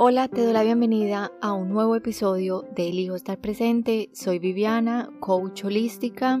Hola, te doy la bienvenida a un nuevo episodio de Elijo estar presente. Soy Viviana, coach holística.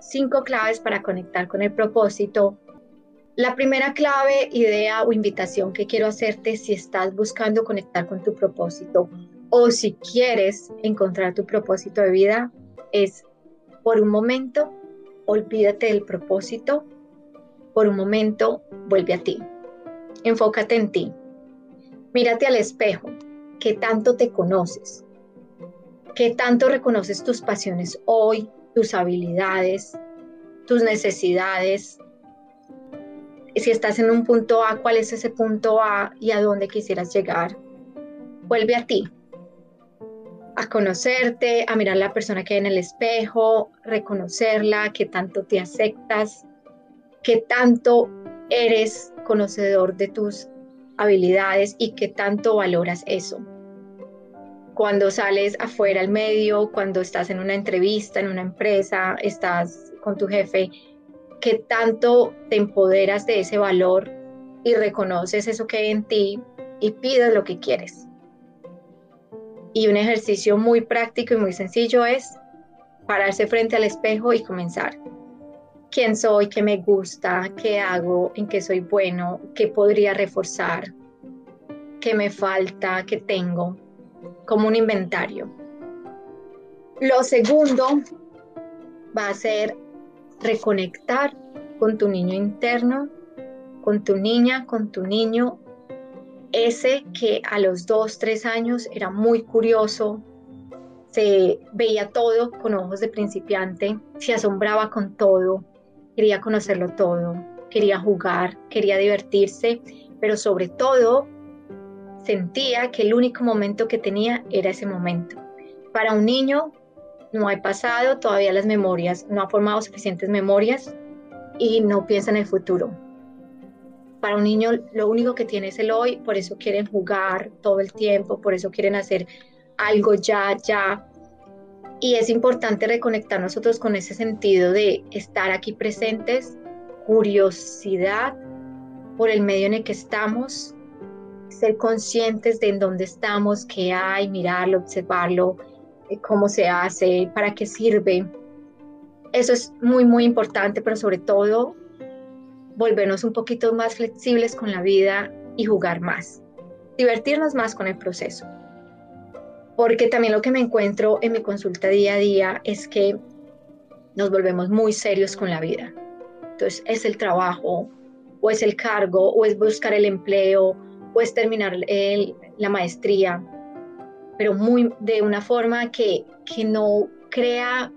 Cinco claves para conectar con el propósito. La primera clave, idea o invitación que quiero hacerte si estás buscando conectar con tu propósito o si quieres encontrar tu propósito de vida es por un momento olvídate del propósito por un momento, vuelve a ti. Enfócate en ti. Mírate al espejo. ¿Qué tanto te conoces? ¿Qué tanto reconoces tus pasiones hoy, tus habilidades, tus necesidades? Si estás en un punto A, ¿cuál es ese punto A y a dónde quisieras llegar? Vuelve a ti, a conocerte, a mirar la persona que hay en el espejo, reconocerla, qué tanto te aceptas, qué tanto eres conocedor de tus habilidades y qué tanto valoras eso. Cuando sales afuera al medio, cuando estás en una entrevista, en una empresa, estás con tu jefe, qué tanto te empoderas de ese valor y reconoces eso que hay en ti y pides lo que quieres. Y un ejercicio muy práctico y muy sencillo es pararse frente al espejo y comenzar quién soy, qué me gusta, qué hago, en qué soy bueno, qué podría reforzar, qué me falta, qué tengo, como un inventario. Lo segundo va a ser reconectar con tu niño interno, con tu niña, con tu niño, ese que a los dos, tres años era muy curioso, se veía todo con ojos de principiante, se asombraba con todo, quería conocerlo todo, quería jugar, quería divertirse, pero sobre todo sentía que el único momento que tenía era ese momento. Para un niño no hay pasado, todavía las memorias, no ha formado suficientes memorias y no piensa en el futuro. Para un niño lo único que tiene es el hoy, por eso quieren jugar todo el tiempo, por eso quieren hacer algo ya, ya, y es importante reconectar nosotros con ese sentido de estar aquí presentes, curiosidad por el medio en el que estamos, ser conscientes de en dónde estamos, qué hay, mirarlo, observarlo, eh, cómo se hace, para qué sirve. Eso es muy, muy importante, pero sobre todo volvernos un poquito más flexibles con la vida y jugar más, divertirnos más con el proceso porque también lo que me encuentro en mi consulta día a día es que nos volvemos muy serios con la vida. Entonces, es el trabajo, o es el cargo, o es buscar el empleo, o es terminar la maestría, pero muy de una forma que, que no crea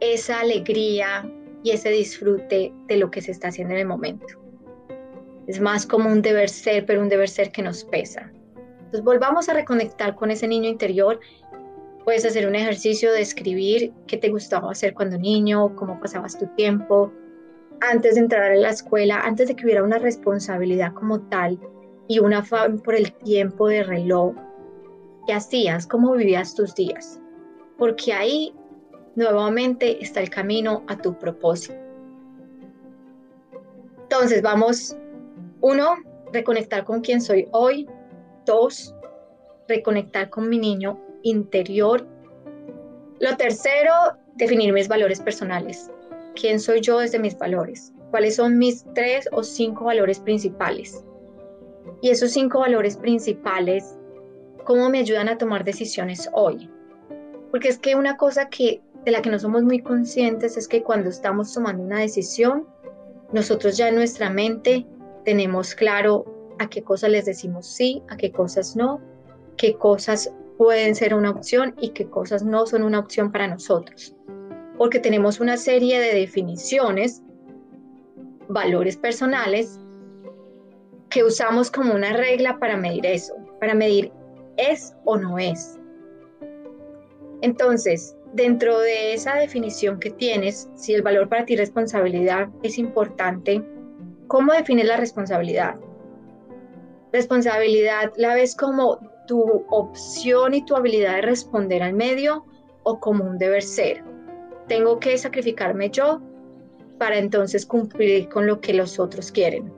esa alegría y ese disfrute de lo que se está haciendo en el momento. Es más como un deber ser, pero un deber ser que nos pesa. Entonces volvamos a reconectar con ese niño interior. Puedes hacer un ejercicio de escribir qué te gustaba hacer cuando niño, cómo pasabas tu tiempo, antes de entrar a la escuela, antes de que hubiera una responsabilidad como tal y una afán por el tiempo de reloj. ¿Qué hacías? ¿Cómo vivías tus días? Porque ahí nuevamente está el camino a tu propósito. Entonces vamos, uno, reconectar con quién soy hoy, Dos, reconectar con mi niño interior. Lo tercero, definir mis valores personales. ¿Quién soy yo desde mis valores? ¿Cuáles son mis tres o cinco valores principales? Y esos cinco valores principales, ¿cómo me ayudan a tomar decisiones hoy? Porque es que una cosa que de la que no somos muy conscientes es que cuando estamos tomando una decisión, nosotros ya en nuestra mente tenemos claro a qué cosas les decimos sí, a qué cosas no, qué cosas pueden ser una opción y qué cosas no son una opción para nosotros. Porque tenemos una serie de definiciones, valores personales, que usamos como una regla para medir eso, para medir es o no es. Entonces, dentro de esa definición que tienes, si el valor para ti responsabilidad es importante, ¿cómo defines la responsabilidad? Responsabilidad la ves como tu opción y tu habilidad de responder al medio o como un deber ser. Tengo que sacrificarme yo para entonces cumplir con lo que los otros quieren.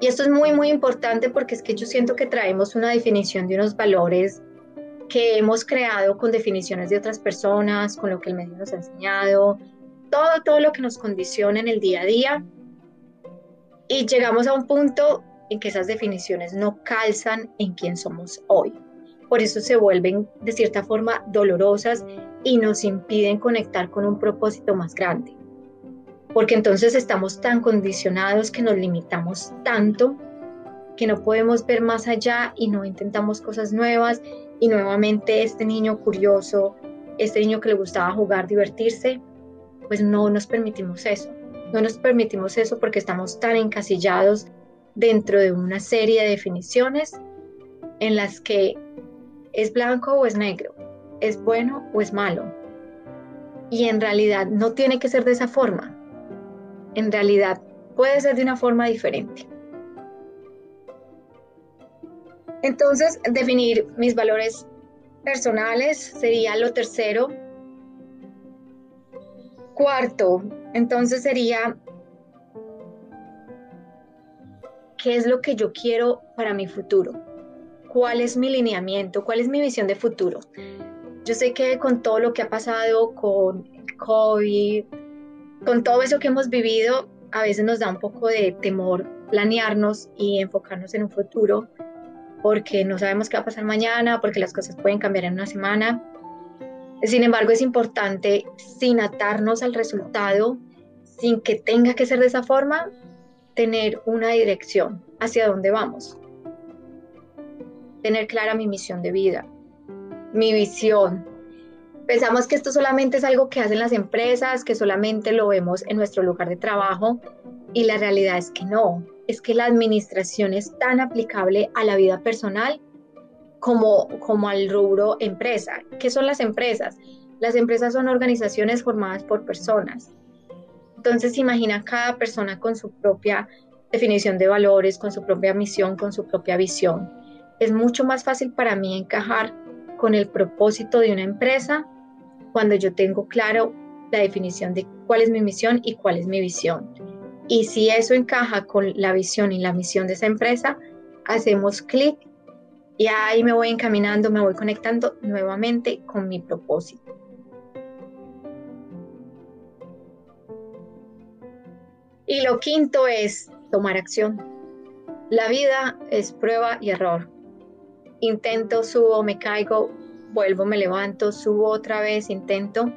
Y esto es muy, muy importante porque es que yo siento que traemos una definición de unos valores que hemos creado con definiciones de otras personas, con lo que el medio nos ha enseñado, todo, todo lo que nos condiciona en el día a día. Y llegamos a un punto en que esas definiciones no calzan en quién somos hoy. Por eso se vuelven de cierta forma dolorosas y nos impiden conectar con un propósito más grande porque entonces estamos tan condicionados que nos limitamos tanto que no podemos ver más allá y no intentamos cosas nuevas y nuevamente este niño curioso, este niño que le gustaba jugar, divertirse, pues no nos permitimos eso. No nos permitimos eso porque estamos tan encasillados dentro de una serie de definiciones en las que es blanco o es negro, es bueno o es malo. Y en realidad no tiene que ser de esa forma en realidad puede ser de una forma diferente. Entonces, definir mis valores personales sería lo tercero. Cuarto, entonces sería, ¿qué es lo que yo quiero para mi futuro? ¿Cuál es mi lineamiento? ¿Cuál es mi visión de futuro? Yo sé que con todo lo que ha pasado con COVID, con todo eso que hemos vivido, a veces nos da un poco de temor planearnos y enfocarnos en un futuro, porque no sabemos qué va a pasar mañana, porque las cosas pueden cambiar en una semana. Sin embargo, es importante, sin atarnos al resultado, sin que tenga que ser de esa forma, tener una dirección hacia dónde vamos. Tener clara mi misión de vida, mi visión, Pensamos que esto solamente es algo que hacen las empresas, que solamente lo vemos en nuestro lugar de trabajo y la realidad es que no, es que la administración es tan aplicable a la vida personal como, como al rubro empresa. ¿Qué son las empresas? Las empresas son organizaciones formadas por personas. Entonces imagina cada persona con su propia definición de valores, con su propia misión, con su propia visión. Es mucho más fácil para mí encajar con el propósito de una empresa cuando yo tengo claro la definición de cuál es mi misión y cuál es mi visión. Y si eso encaja con la visión y la misión de esa empresa, hacemos clic y ahí me voy encaminando, me voy conectando nuevamente con mi propósito. Y lo quinto es tomar acción. La vida es prueba y error. Intento, subo, me caigo, vuelvo, me levanto, subo otra vez, intento.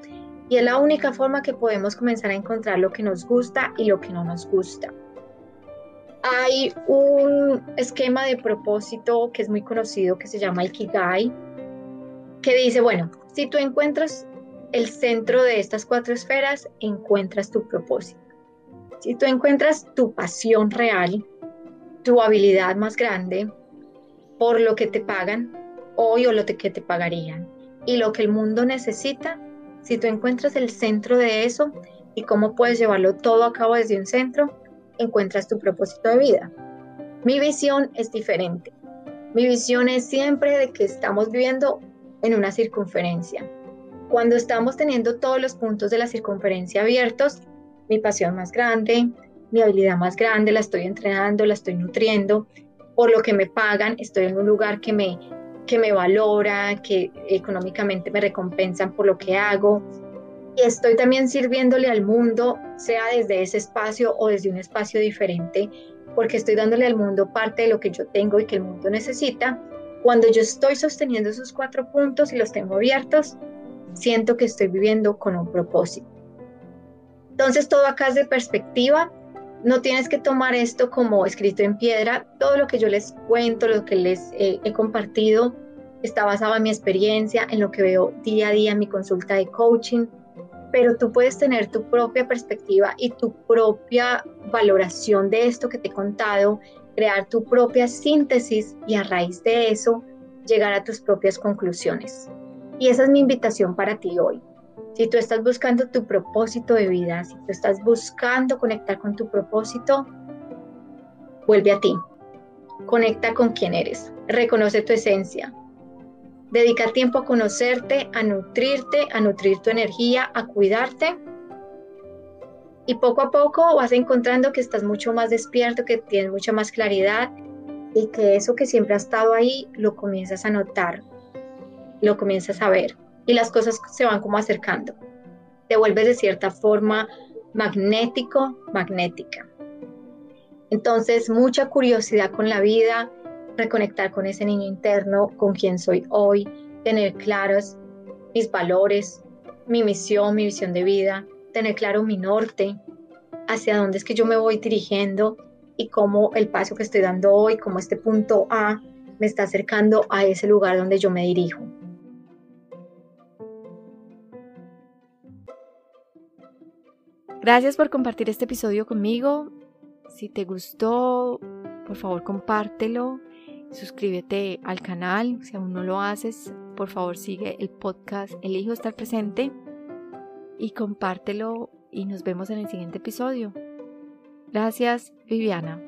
Y es la única forma que podemos comenzar a encontrar lo que nos gusta y lo que no nos gusta. Hay un esquema de propósito que es muy conocido que se llama Ikigai, que dice, bueno, si tú encuentras el centro de estas cuatro esferas, encuentras tu propósito. Si tú encuentras tu pasión real, tu habilidad más grande, por lo que te pagan, hoy o lo que te pagarían. Y lo que el mundo necesita, si tú encuentras el centro de eso y cómo puedes llevarlo todo a cabo desde un centro, encuentras tu propósito de vida. Mi visión es diferente. Mi visión es siempre de que estamos viviendo en una circunferencia. Cuando estamos teniendo todos los puntos de la circunferencia abiertos, mi pasión más grande, mi habilidad más grande, la estoy entrenando, la estoy nutriendo, por lo que me pagan, estoy en un lugar que me que me valora, que económicamente me recompensan por lo que hago. Y estoy también sirviéndole al mundo, sea desde ese espacio o desde un espacio diferente, porque estoy dándole al mundo parte de lo que yo tengo y que el mundo necesita. Cuando yo estoy sosteniendo esos cuatro puntos y los tengo abiertos, siento que estoy viviendo con un propósito. Entonces todo acá es de perspectiva. No tienes que tomar esto como escrito en piedra. Todo lo que yo les cuento, lo que les he compartido, está basado en mi experiencia, en lo que veo día a día en mi consulta de coaching, pero tú puedes tener tu propia perspectiva y tu propia valoración de esto que te he contado, crear tu propia síntesis y a raíz de eso llegar a tus propias conclusiones. Y esa es mi invitación para ti hoy. Si tú estás buscando tu propósito de vida, si tú estás buscando conectar con tu propósito, vuelve a ti. Conecta con quién eres. Reconoce tu esencia. Dedica tiempo a conocerte, a nutrirte, a nutrir tu energía, a cuidarte. Y poco a poco vas encontrando que estás mucho más despierto, que tienes mucha más claridad y que eso que siempre ha estado ahí lo comienzas a notar, lo comienzas a ver y las cosas se van como acercando. Te vuelves de cierta forma magnético, magnética. Entonces, mucha curiosidad con la vida, reconectar con ese niño interno, con quien soy hoy, tener claros mis valores, mi misión, mi visión de vida, tener claro mi norte, hacia dónde es que yo me voy dirigiendo y cómo el paso que estoy dando hoy, como este punto A, me está acercando a ese lugar donde yo me dirijo. Gracias por compartir este episodio conmigo. Si te gustó, por favor compártelo. Suscríbete al canal. Si aún no lo haces, por favor sigue el podcast Elijo estar presente. Y compártelo y nos vemos en el siguiente episodio. Gracias, Viviana.